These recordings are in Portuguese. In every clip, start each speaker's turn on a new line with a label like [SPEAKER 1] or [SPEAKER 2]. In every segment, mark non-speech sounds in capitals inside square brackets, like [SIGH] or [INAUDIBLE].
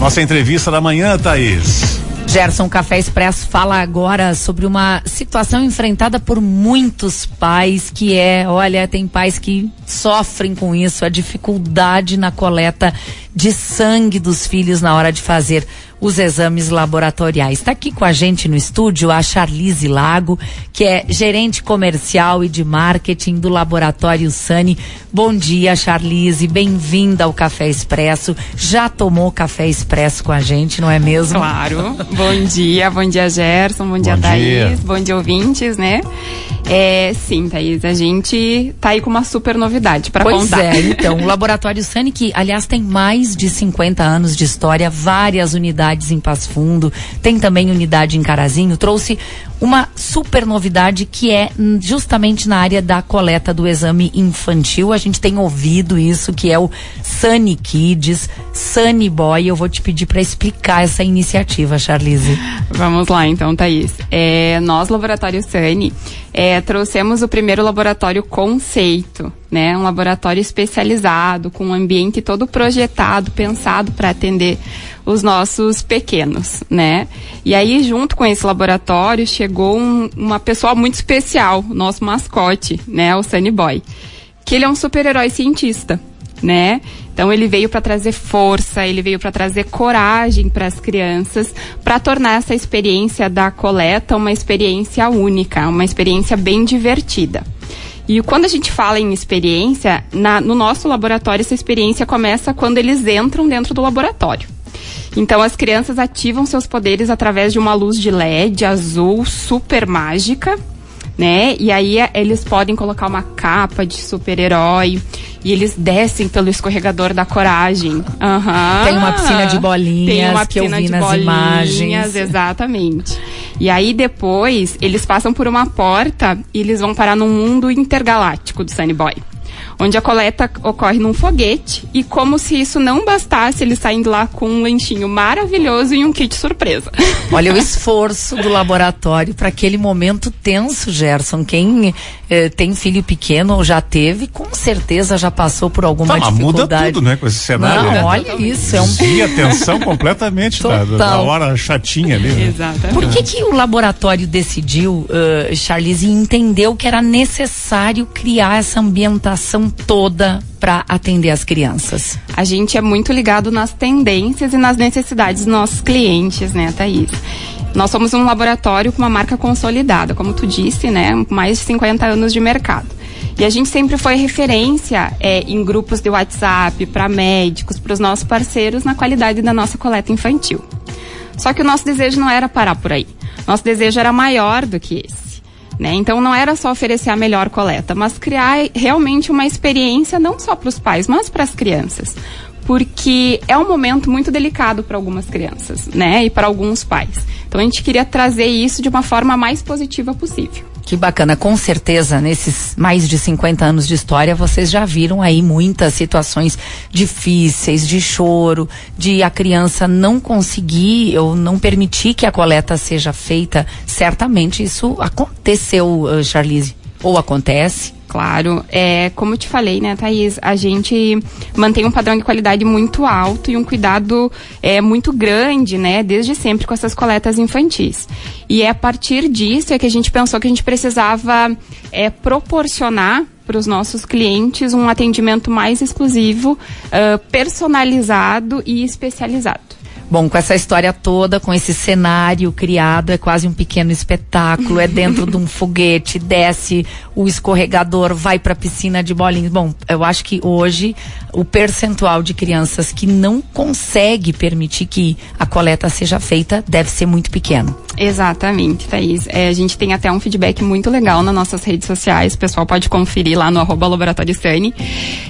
[SPEAKER 1] Nossa entrevista da manhã, Thaís.
[SPEAKER 2] Gerson Café Expresso fala agora sobre uma situação enfrentada por muitos pais, que é, olha, tem pais que sofrem com isso, a dificuldade na coleta de sangue dos filhos na hora de fazer os exames laboratoriais. Está aqui com a gente no estúdio a Charlize Lago, que é gerente comercial e de marketing do Laboratório Sani. Bom dia, Charlize, bem-vinda ao Café Expresso. Já tomou café expresso com a gente, não é mesmo?
[SPEAKER 3] Claro. bom dia, bom dia, Gerson, bom, bom dia, Thaís, dia. bom dia, ouvintes, né? É, sim, Thaís, a gente tá aí com uma super novidade para contar.
[SPEAKER 2] Pois é, [LAUGHS] então, o Laboratório Sani, que aliás tem mais de 50 anos de história, várias unidades em Passo Fundo, tem também unidade em Carazinho, trouxe uma super novidade que é justamente na área da coleta do exame infantil. A gente tem ouvido isso, que é o Sunny Kids, Sunny Boy. Eu vou te pedir para explicar essa iniciativa, Charlize.
[SPEAKER 3] Vamos lá, então, Thaís. É, nós, Laboratório Sunny, é, trouxemos o primeiro laboratório conceito, né? Um laboratório especializado, com um ambiente todo projetado, pensado para atender os nossos pequenos, né? E aí, junto com esse laboratório, chegou um, uma pessoa muito especial, nosso mascote, né? O Sunny Boy. Que ele é um super-herói cientista, né? Então ele veio para trazer força, ele veio para trazer coragem para as crianças, para tornar essa experiência da coleta uma experiência única, uma experiência bem divertida. E quando a gente fala em experiência, na, no nosso laboratório essa experiência começa quando eles entram dentro do laboratório. Então as crianças ativam seus poderes através de uma luz de LED azul super mágica, né? E aí é, eles podem colocar uma capa de super-herói e eles descem pelo escorregador da coragem. Uhum.
[SPEAKER 2] Tem uma piscina de bolinhas Tem uma piscina que eu vi nas bolinhas, imagens.
[SPEAKER 3] Exatamente. E aí depois eles passam por uma porta e eles vão parar num mundo intergaláctico do Sunny Boy onde a coleta ocorre num foguete e como se isso não bastasse, eles saem lá com um lanchinho maravilhoso e um kit surpresa. [LAUGHS]
[SPEAKER 2] Olha o esforço do laboratório para aquele momento tenso, Gerson. Quem eh, tem filho pequeno ou já teve, com certeza já passou por alguma tá, dificuldade.
[SPEAKER 1] Muda tudo, né, com esse cenário.
[SPEAKER 2] Não,
[SPEAKER 1] né?
[SPEAKER 2] olha isso, é um
[SPEAKER 1] e atenção completamente da, da, hora chatinha ali. Né?
[SPEAKER 3] Exatamente.
[SPEAKER 2] Por que que o laboratório decidiu, uh, Charlize, e entendeu que era necessário criar essa ambientação toda para atender as crianças?
[SPEAKER 3] A gente é muito ligado nas tendências e nas necessidades dos nossos clientes, né, Thaís? Nós somos um laboratório com uma marca consolidada, como tu disse, né? Mais de 50 anos de mercado. E a gente sempre foi referência é, em grupos de WhatsApp, para médicos, para os nossos parceiros na qualidade da nossa coleta infantil. Só que o nosso desejo não era parar por aí. Nosso desejo era maior do que esse. Né? Então não era só oferecer a melhor coleta, mas criar realmente uma experiência não só para os pais, mas para as crianças. Porque é um momento muito delicado para algumas crianças, né? E para alguns pais. Então a gente queria trazer isso de uma forma mais positiva possível.
[SPEAKER 2] Que bacana, com certeza, nesses mais de 50 anos de história, vocês já viram aí muitas situações difíceis, de choro, de a criança não conseguir ou não permitir que a coleta seja feita. Certamente isso aconteceu, uh, Charlize, ou acontece.
[SPEAKER 3] Claro, é, como eu te falei, né, Thaís, a gente mantém um padrão de qualidade muito alto e um cuidado é, muito grande, né, desde sempre com essas coletas infantis. E é a partir disso é que a gente pensou que a gente precisava é, proporcionar para os nossos clientes um atendimento mais exclusivo, uh, personalizado e especializado.
[SPEAKER 2] Bom, com essa história toda, com esse cenário criado, é quase um pequeno espetáculo. É dentro de um [LAUGHS] foguete, desce o escorregador, vai para a piscina de bolinhas. Bom, eu acho que hoje o percentual de crianças que não consegue permitir que coleta seja feita deve ser muito pequeno.
[SPEAKER 3] Exatamente, Thaís. É, a gente tem até um feedback muito legal nas nossas redes sociais. O pessoal pode conferir lá no arroba Laboratório Sani.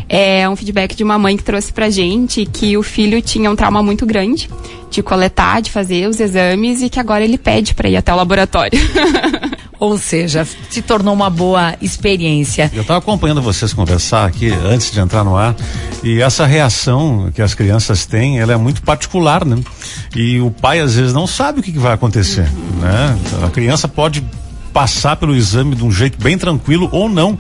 [SPEAKER 3] É um feedback de uma mãe que trouxe pra gente que o filho tinha um trauma muito grande de coletar, de fazer os exames e que agora ele pede para ir até o laboratório. [LAUGHS]
[SPEAKER 2] Ou seja, se tornou uma boa experiência.
[SPEAKER 1] Eu estava acompanhando vocês conversar aqui antes de entrar no ar e essa reação que as crianças têm, ela é muito particular, né? E o pai às vezes não sabe o que, que vai acontecer, uhum. né? A criança pode passar pelo exame de um jeito bem tranquilo ou não.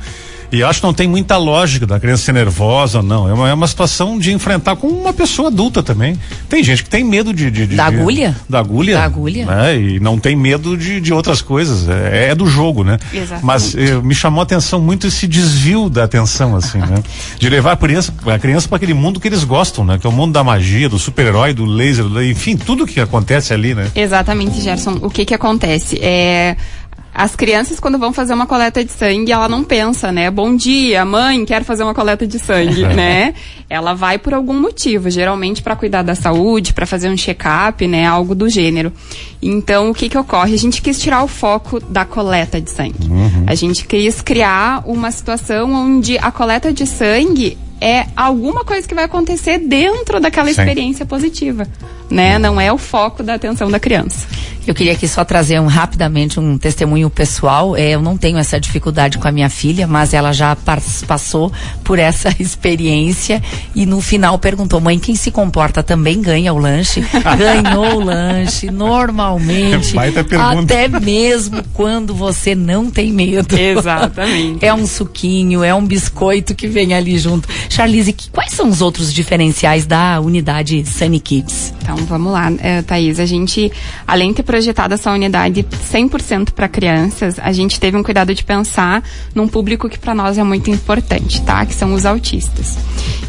[SPEAKER 1] E acho que não tem muita lógica da criança ser nervosa não. É uma, é uma situação de enfrentar com uma pessoa adulta também. Tem gente que tem medo de. de, de
[SPEAKER 2] da agulha?
[SPEAKER 1] Da agulha.
[SPEAKER 2] Da agulha.
[SPEAKER 1] Né? E não tem medo de, de outras coisas. É, é do jogo, né?
[SPEAKER 3] Exatamente.
[SPEAKER 1] Mas eh, me chamou a atenção muito esse desvio da atenção, assim, né? [LAUGHS] De levar a criança, a criança para aquele mundo que eles gostam, né? Que é o mundo da magia, do super-herói, do laser, do, enfim, tudo que acontece ali, né?
[SPEAKER 3] Exatamente, Gerson. O que que acontece? É, as crianças, quando vão fazer uma coleta de sangue, ela não pensa, né? Bom dia, mãe, quero fazer uma coleta de sangue, [LAUGHS] né? Ela vai por algum motivo, geralmente para cuidar da saúde, para fazer um check-up, né? Algo do gênero. Então, o que que ocorre? A gente quis tirar o foco da coleta de sangue.
[SPEAKER 1] Uhum.
[SPEAKER 3] A gente quis criar uma situação onde a coleta de sangue é alguma coisa que vai acontecer dentro daquela
[SPEAKER 1] Sim.
[SPEAKER 3] experiência positiva, né? Não é o foco da atenção da criança.
[SPEAKER 2] Eu queria aqui só trazer um, rapidamente um testemunho pessoal. É, eu não tenho essa dificuldade com a minha filha, mas ela já pas- passou por essa [LAUGHS] experiência e no final perguntou: mãe, quem se comporta também ganha o lanche? [LAUGHS] Ganhou o lanche, normalmente.
[SPEAKER 1] Pergunta.
[SPEAKER 2] Até mesmo quando você não tem medo.
[SPEAKER 3] Exatamente. [LAUGHS]
[SPEAKER 2] É um suquinho, é um biscoito que vem ali junto. Charlize, que- quais são os outros diferenciais da unidade Sunny Kids?
[SPEAKER 3] Então vamos lá, eh, Thaís. A gente, além de ter projetado essa unidade 100% para crianças, a gente teve um cuidado de pensar num público que para nós é muito importante, tá? Que são os autistas.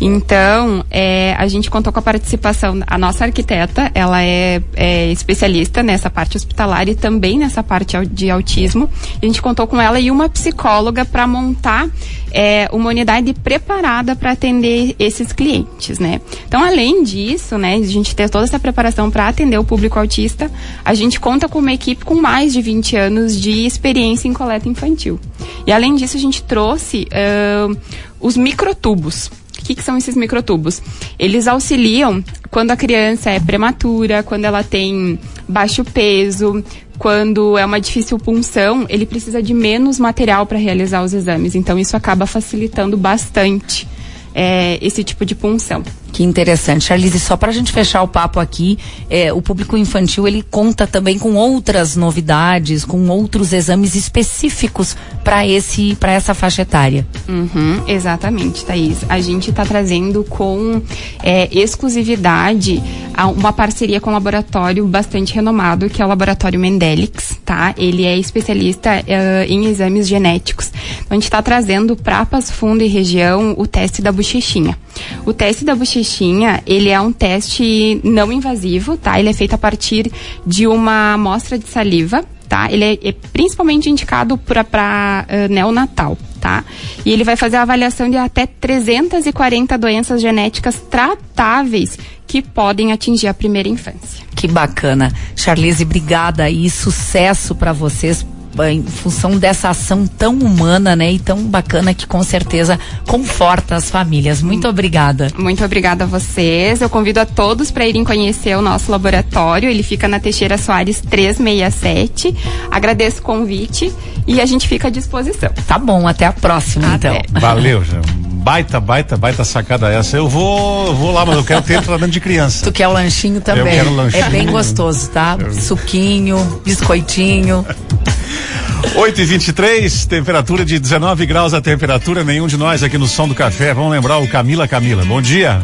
[SPEAKER 3] Então, eh, a gente contou com a participação, a nossa arquiteta, ela é, é especialista nessa parte hospitalar e também nessa parte de autismo. A gente contou com ela e uma psicóloga para montar eh, uma unidade preparada para atender esses clientes, né? Então, além disso, né, a gente ter toda essa preparação para atender o público autista, a gente conta com uma equipe com mais de 20 anos de experiência em coleta infantil. E além disso, a gente trouxe ãh, os microtubos. O que, que são esses microtubos? Eles auxiliam quando a criança é prematura, quando ela tem baixo peso, quando é uma difícil punção, ele precisa de menos material para realizar os exames. Então, isso acaba facilitando bastante é, esse tipo de punção.
[SPEAKER 2] Que interessante. Charlize, só para a gente fechar o papo aqui, é, o público infantil ele conta também com outras novidades, com outros exames específicos para esse, para essa faixa etária.
[SPEAKER 3] Uhum, exatamente, Thaís. A gente está trazendo com é, exclusividade uma parceria com um laboratório bastante renomado, que é o Laboratório Mendelix, tá? Ele é especialista eh, em exames genéticos. A gente está trazendo para Passo Fundo e região o teste da bochechinha. O teste da bochechinha, ele é um teste não invasivo, tá? Ele é feito a partir de uma amostra de saliva, tá? Ele é, é principalmente indicado para neonatal, tá? E ele vai fazer a avaliação de até 340 doenças genéticas tratáveis que podem atingir a primeira infância.
[SPEAKER 2] Que bacana. Charlize, obrigada e sucesso para vocês em função dessa ação tão humana, né, e tão bacana que com certeza conforta as famílias. Muito obrigada.
[SPEAKER 3] Muito obrigada a vocês. Eu convido a todos para irem conhecer o nosso laboratório. Ele fica na Teixeira Soares 367. Agradeço o convite e a gente fica à disposição.
[SPEAKER 2] Tá bom, até a próxima
[SPEAKER 3] Até.
[SPEAKER 2] então. [LAUGHS]
[SPEAKER 1] Valeu, já. Baita, baita, baita sacada essa. Eu vou, eu vou lá, mas eu quero ter tratamento de criança.
[SPEAKER 2] Tu quer o lanchinho também?
[SPEAKER 1] quero o lanchinho.
[SPEAKER 2] É bem gostoso, tá? Suquinho, biscoitinho. [LAUGHS]
[SPEAKER 1] 8 e 23 temperatura de 19 graus a temperatura. Nenhum de nós aqui no som do café. Vamos lembrar o Camila Camila. Bom dia.